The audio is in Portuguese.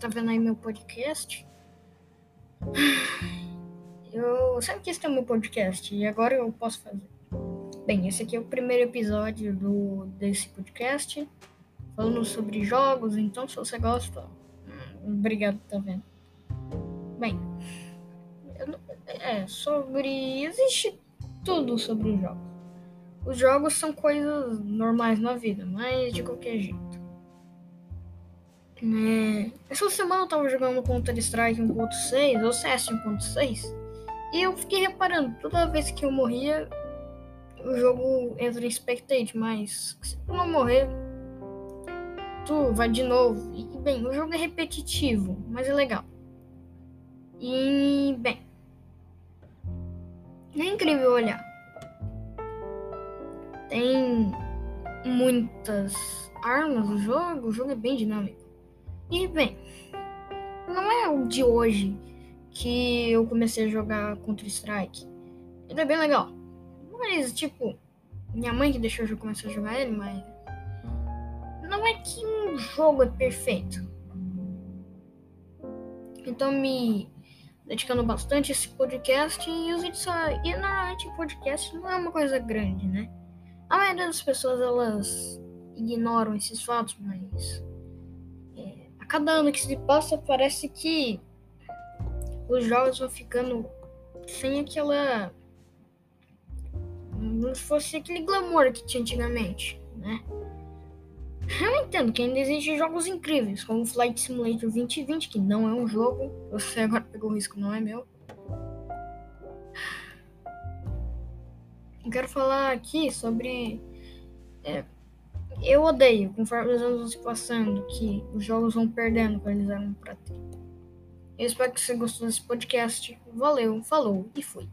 está vendo aí meu podcast. Eu sempre quis ter meu podcast e agora eu posso fazer. Bem, esse aqui é o primeiro episódio do, desse podcast, falando sobre jogos, então se você gosta, hum, obrigado por tá vendo. Bem, é sobre. Existe tudo sobre os jogos. Os jogos são coisas normais na vida, mas de qualquer jeito. É, essa semana eu tava jogando Counter-Strike 1.6 ou CS 1.6 e eu fiquei reparando, toda vez que eu morria, o jogo entra em spectate, mas se tu não morrer, tu vai de novo. E bem, o jogo é repetitivo, mas é legal. E bem, é incrível olhar. Tem muitas armas no jogo, o jogo é bem dinâmico. E bem, não é o de hoje que eu comecei a jogar Counter-Strike. Ele é bem legal. Mas, tipo, minha mãe que deixou eu começar a jogar ele, mas. Não é que um jogo é perfeito. Então, me dedicando bastante a esse podcast e os vídeos E normalmente podcast não é uma coisa grande, né? A maioria das pessoas elas ignoram esses fatos, mas cada ano que se passa, parece que os jogos vão ficando sem aquela. Não fosse aquele glamour que tinha antigamente, né? Eu entendo que ainda existem jogos incríveis, como Flight Simulator 2020, que não é um jogo. Você agora pegou o risco, não é meu. Eu quero falar aqui sobre. É, eu odeio, conforme os anos vão se passando, que os jogos vão perdendo quando eles eram pra ter. Eu espero que você gostou desse podcast. Valeu, falou e fui.